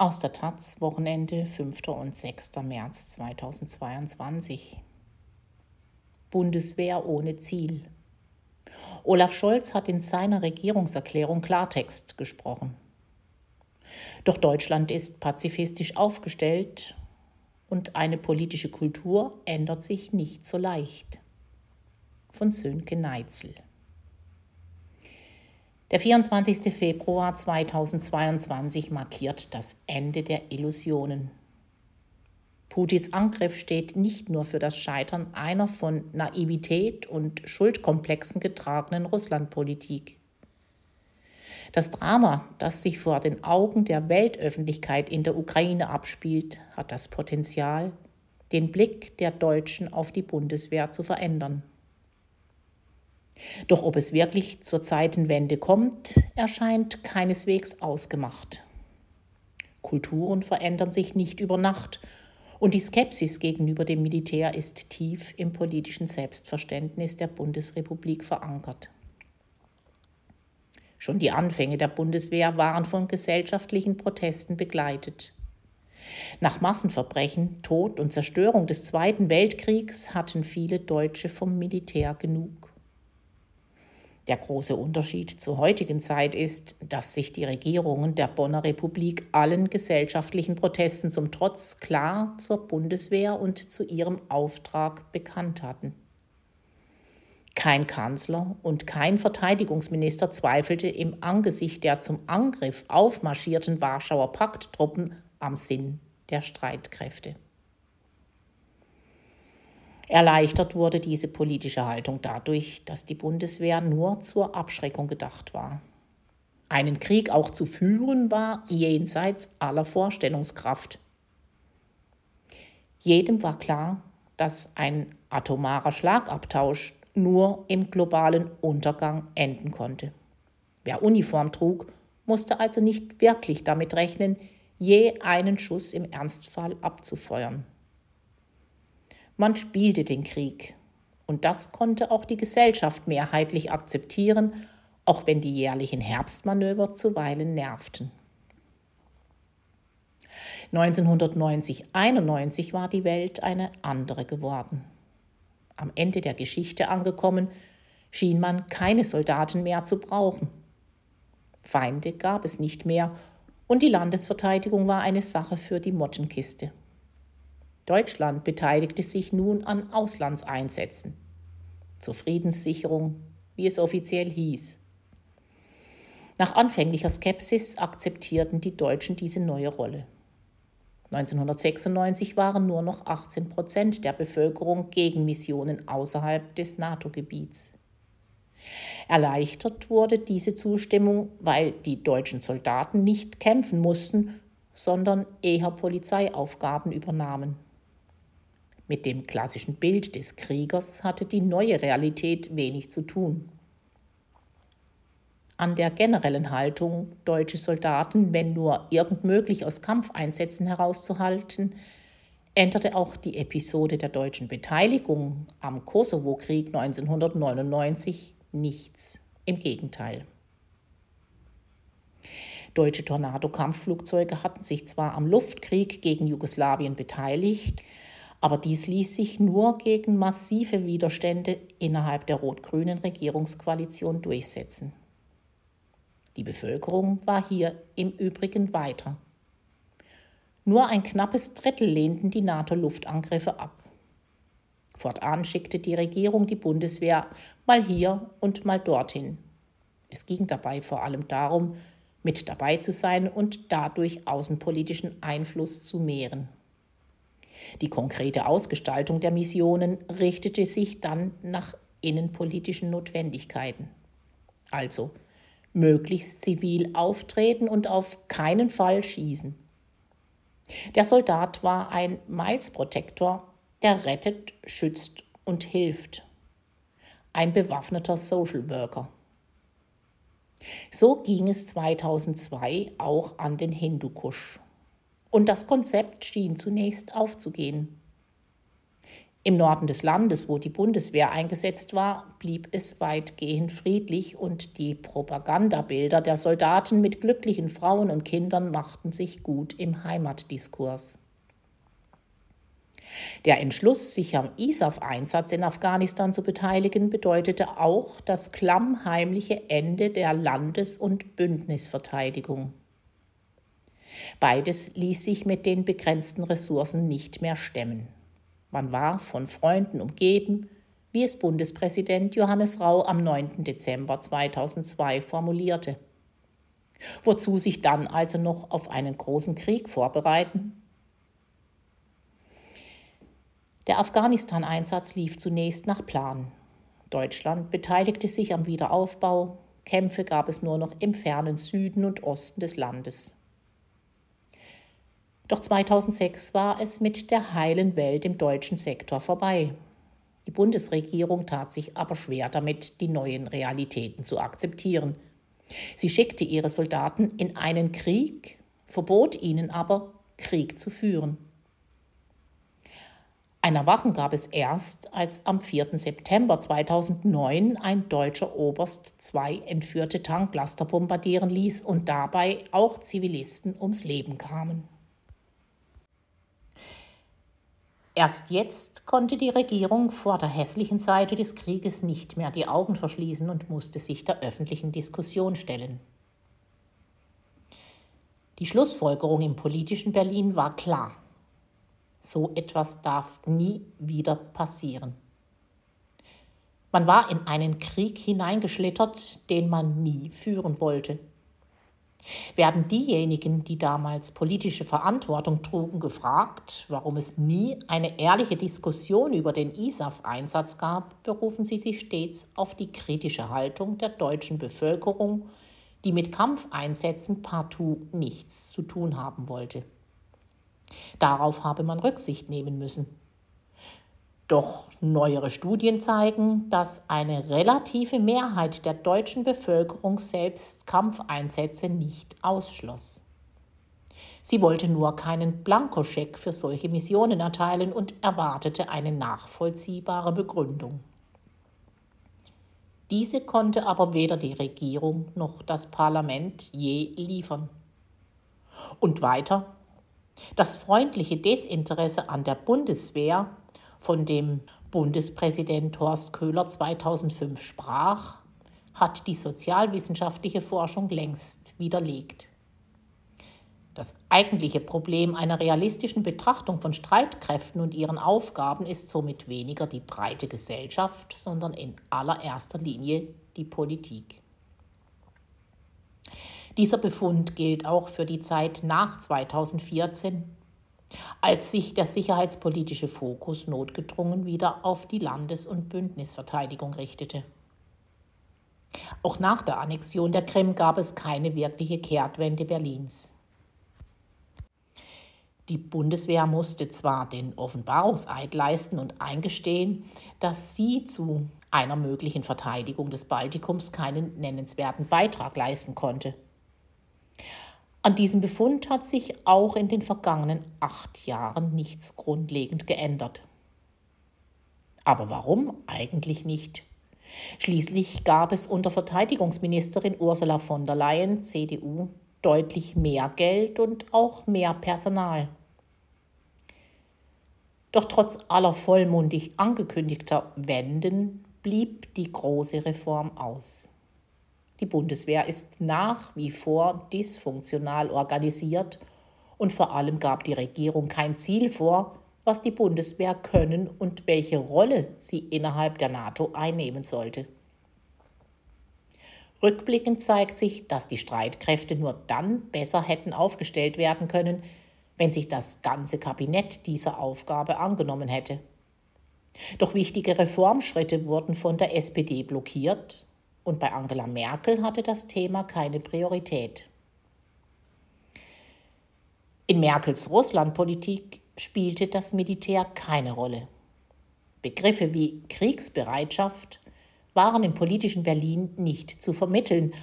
Aus der Taz, Wochenende 5. und 6. März 2022. Bundeswehr ohne Ziel. Olaf Scholz hat in seiner Regierungserklärung Klartext gesprochen. Doch Deutschland ist pazifistisch aufgestellt und eine politische Kultur ändert sich nicht so leicht. Von Sönke Neitzel. Der 24. Februar 2022 markiert das Ende der Illusionen. Putins Angriff steht nicht nur für das Scheitern einer von Naivität und Schuldkomplexen getragenen Russlandpolitik. Das Drama, das sich vor den Augen der Weltöffentlichkeit in der Ukraine abspielt, hat das Potenzial, den Blick der Deutschen auf die Bundeswehr zu verändern. Doch ob es wirklich zur Zeitenwende kommt, erscheint keineswegs ausgemacht. Kulturen verändern sich nicht über Nacht und die Skepsis gegenüber dem Militär ist tief im politischen Selbstverständnis der Bundesrepublik verankert. Schon die Anfänge der Bundeswehr waren von gesellschaftlichen Protesten begleitet. Nach Massenverbrechen, Tod und Zerstörung des Zweiten Weltkriegs hatten viele Deutsche vom Militär genug. Der große Unterschied zur heutigen Zeit ist, dass sich die Regierungen der Bonner Republik allen gesellschaftlichen Protesten zum Trotz klar zur Bundeswehr und zu ihrem Auftrag bekannt hatten. Kein Kanzler und kein Verteidigungsminister zweifelte im Angesicht der zum Angriff aufmarschierten Warschauer Pakttruppen am Sinn der Streitkräfte. Erleichtert wurde diese politische Haltung dadurch, dass die Bundeswehr nur zur Abschreckung gedacht war. Einen Krieg auch zu führen war jenseits aller Vorstellungskraft. Jedem war klar, dass ein atomarer Schlagabtausch nur im globalen Untergang enden konnte. Wer Uniform trug, musste also nicht wirklich damit rechnen, je einen Schuss im Ernstfall abzufeuern. Man spielte den Krieg. Und das konnte auch die Gesellschaft mehrheitlich akzeptieren, auch wenn die jährlichen Herbstmanöver zuweilen nervten. 1990-91 war die Welt eine andere geworden. Am Ende der Geschichte angekommen, schien man keine Soldaten mehr zu brauchen. Feinde gab es nicht mehr und die Landesverteidigung war eine Sache für die Mottenkiste. Deutschland beteiligte sich nun an Auslandseinsätzen zur Friedenssicherung, wie es offiziell hieß. Nach anfänglicher Skepsis akzeptierten die Deutschen diese neue Rolle. 1996 waren nur noch 18 Prozent der Bevölkerung gegen Missionen außerhalb des NATO-Gebiets. Erleichtert wurde diese Zustimmung, weil die deutschen Soldaten nicht kämpfen mussten, sondern eher Polizeiaufgaben übernahmen. Mit dem klassischen Bild des Kriegers hatte die neue Realität wenig zu tun. An der generellen Haltung, deutsche Soldaten, wenn nur irgend möglich aus Kampfeinsätzen herauszuhalten, änderte auch die Episode der deutschen Beteiligung am Kosovo-Krieg 1999 nichts. Im Gegenteil. Deutsche Tornado-Kampfflugzeuge hatten sich zwar am Luftkrieg gegen Jugoslawien beteiligt, aber dies ließ sich nur gegen massive Widerstände innerhalb der rot-grünen Regierungskoalition durchsetzen. Die Bevölkerung war hier im Übrigen weiter. Nur ein knappes Drittel lehnten die NATO-Luftangriffe ab. Fortan schickte die Regierung die Bundeswehr mal hier und mal dorthin. Es ging dabei vor allem darum, mit dabei zu sein und dadurch außenpolitischen Einfluss zu mehren. Die konkrete Ausgestaltung der Missionen richtete sich dann nach innenpolitischen Notwendigkeiten. Also möglichst zivil auftreten und auf keinen Fall schießen. Der Soldat war ein Miles Protector, der rettet, schützt und hilft. Ein bewaffneter Social Worker. So ging es 2002 auch an den Hindukusch und das Konzept schien zunächst aufzugehen. Im Norden des Landes, wo die Bundeswehr eingesetzt war, blieb es weitgehend friedlich und die Propagandabilder der Soldaten mit glücklichen Frauen und Kindern machten sich gut im Heimatdiskurs. Der Entschluss, sich am ISAF-Einsatz in Afghanistan zu beteiligen, bedeutete auch das klammheimliche Ende der Landes- und Bündnisverteidigung. Beides ließ sich mit den begrenzten Ressourcen nicht mehr stemmen. Man war von Freunden umgeben, wie es Bundespräsident Johannes Rau am 9. Dezember 2002 formulierte. Wozu sich dann also noch auf einen großen Krieg vorbereiten? Der Afghanistan-Einsatz lief zunächst nach Plan. Deutschland beteiligte sich am Wiederaufbau, Kämpfe gab es nur noch im fernen Süden und Osten des Landes. Doch 2006 war es mit der heilen Welt im deutschen Sektor vorbei. Die Bundesregierung tat sich aber schwer damit, die neuen Realitäten zu akzeptieren. Sie schickte ihre Soldaten in einen Krieg, verbot ihnen aber, Krieg zu führen. Ein Erwachen gab es erst, als am 4. September 2009 ein deutscher Oberst zwei entführte Tanklaster bombardieren ließ und dabei auch Zivilisten ums Leben kamen. Erst jetzt konnte die Regierung vor der hässlichen Seite des Krieges nicht mehr die Augen verschließen und musste sich der öffentlichen Diskussion stellen. Die Schlussfolgerung im politischen Berlin war klar. So etwas darf nie wieder passieren. Man war in einen Krieg hineingeschlittert, den man nie führen wollte. Werden diejenigen, die damals politische Verantwortung trugen, gefragt, warum es nie eine ehrliche Diskussion über den ISAF-Einsatz gab, berufen sie sich stets auf die kritische Haltung der deutschen Bevölkerung, die mit Kampfeinsätzen partout nichts zu tun haben wollte. Darauf habe man Rücksicht nehmen müssen. Doch neuere Studien zeigen, dass eine relative Mehrheit der deutschen Bevölkerung selbst Kampfeinsätze nicht ausschloss. Sie wollte nur keinen Blankoscheck für solche Missionen erteilen und erwartete eine nachvollziehbare Begründung. Diese konnte aber weder die Regierung noch das Parlament je liefern. Und weiter, das freundliche Desinteresse an der Bundeswehr von dem Bundespräsident Horst Köhler 2005 sprach, hat die sozialwissenschaftliche Forschung längst widerlegt. Das eigentliche Problem einer realistischen Betrachtung von Streitkräften und ihren Aufgaben ist somit weniger die breite Gesellschaft, sondern in allererster Linie die Politik. Dieser Befund gilt auch für die Zeit nach 2014, als sich der sicherheitspolitische Fokus notgedrungen wieder auf die Landes- und Bündnisverteidigung richtete. Auch nach der Annexion der Krim gab es keine wirkliche Kehrtwende Berlins. Die Bundeswehr musste zwar den Offenbarungseid leisten und eingestehen, dass sie zu einer möglichen Verteidigung des Baltikums keinen nennenswerten Beitrag leisten konnte. An diesem Befund hat sich auch in den vergangenen acht Jahren nichts grundlegend geändert. Aber warum eigentlich nicht? Schließlich gab es unter Verteidigungsministerin Ursula von der Leyen, CDU, deutlich mehr Geld und auch mehr Personal. Doch trotz aller vollmundig angekündigter Wenden blieb die große Reform aus. Die Bundeswehr ist nach wie vor dysfunktional organisiert und vor allem gab die Regierung kein Ziel vor, was die Bundeswehr können und welche Rolle sie innerhalb der NATO einnehmen sollte. Rückblickend zeigt sich, dass die Streitkräfte nur dann besser hätten aufgestellt werden können, wenn sich das ganze Kabinett dieser Aufgabe angenommen hätte. Doch wichtige Reformschritte wurden von der SPD blockiert und bei Angela Merkel hatte das Thema keine Priorität. In Merkels Russlandpolitik spielte das Militär keine Rolle. Begriffe wie Kriegsbereitschaft waren im politischen Berlin nicht zu vermitteln,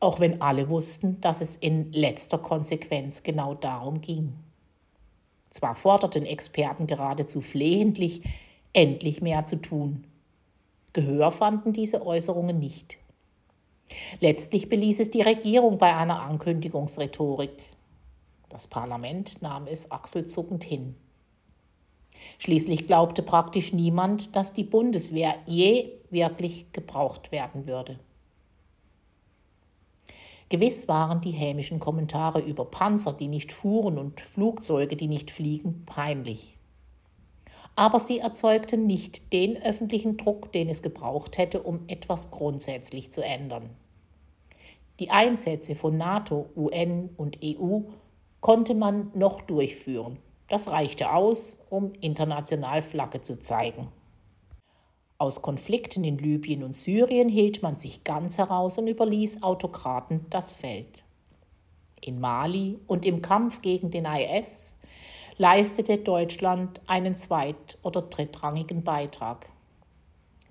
auch wenn alle wussten, dass es in letzter Konsequenz genau darum ging. Zwar forderten Experten geradezu flehentlich, endlich mehr zu tun. Gehör fanden diese Äußerungen nicht. Letztlich beließ es die Regierung bei einer Ankündigungsrhetorik. Das Parlament nahm es achselzuckend hin. Schließlich glaubte praktisch niemand, dass die Bundeswehr je wirklich gebraucht werden würde. Gewiss waren die hämischen Kommentare über Panzer, die nicht fuhren und Flugzeuge, die nicht fliegen, peinlich. Aber sie erzeugten nicht den öffentlichen Druck, den es gebraucht hätte, um etwas grundsätzlich zu ändern. Die Einsätze von NATO, UN und EU konnte man noch durchführen. Das reichte aus, um international Flagge zu zeigen. Aus Konflikten in Libyen und Syrien hielt man sich ganz heraus und überließ Autokraten das Feld. In Mali und im Kampf gegen den IS leistete Deutschland einen zweit- oder drittrangigen Beitrag.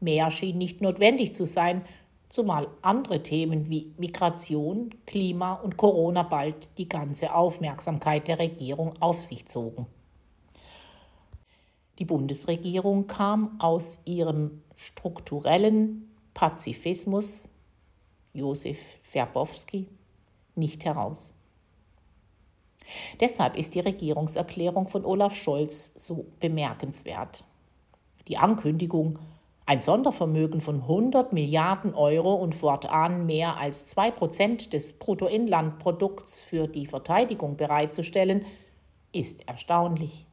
Mehr schien nicht notwendig zu sein, zumal andere Themen wie Migration, Klima und Corona bald die ganze Aufmerksamkeit der Regierung auf sich zogen. Die Bundesregierung kam aus ihrem strukturellen Pazifismus, Josef Verbowski, nicht heraus. Deshalb ist die Regierungserklärung von Olaf Scholz so bemerkenswert. Die Ankündigung, ein Sondervermögen von 100 Milliarden Euro und fortan mehr als 2 Prozent des Bruttoinlandprodukts für die Verteidigung bereitzustellen, ist erstaunlich.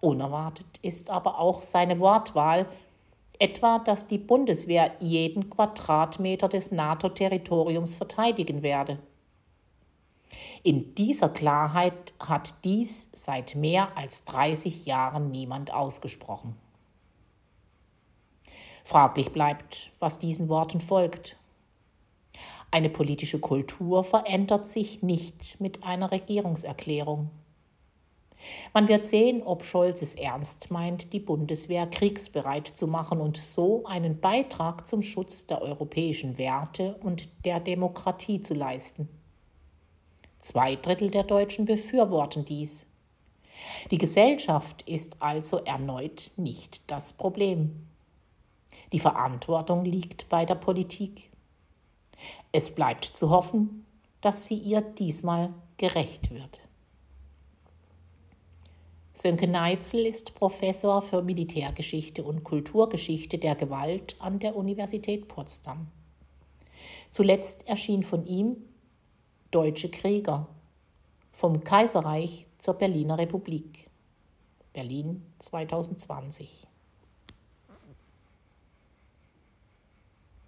Unerwartet ist aber auch seine Wortwahl, etwa, dass die Bundeswehr jeden Quadratmeter des NATO-Territoriums verteidigen werde. In dieser Klarheit hat dies seit mehr als 30 Jahren niemand ausgesprochen. Fraglich bleibt, was diesen Worten folgt. Eine politische Kultur verändert sich nicht mit einer Regierungserklärung. Man wird sehen, ob Scholz es ernst meint, die Bundeswehr kriegsbereit zu machen und so einen Beitrag zum Schutz der europäischen Werte und der Demokratie zu leisten. Zwei Drittel der Deutschen befürworten dies. Die Gesellschaft ist also erneut nicht das Problem. Die Verantwortung liegt bei der Politik. Es bleibt zu hoffen, dass sie ihr diesmal gerecht wird. Sönke Neitzel ist Professor für Militärgeschichte und Kulturgeschichte der Gewalt an der Universität Potsdam. Zuletzt erschien von ihm Deutsche Krieger vom Kaiserreich zur Berliner Republik. Berlin 2020.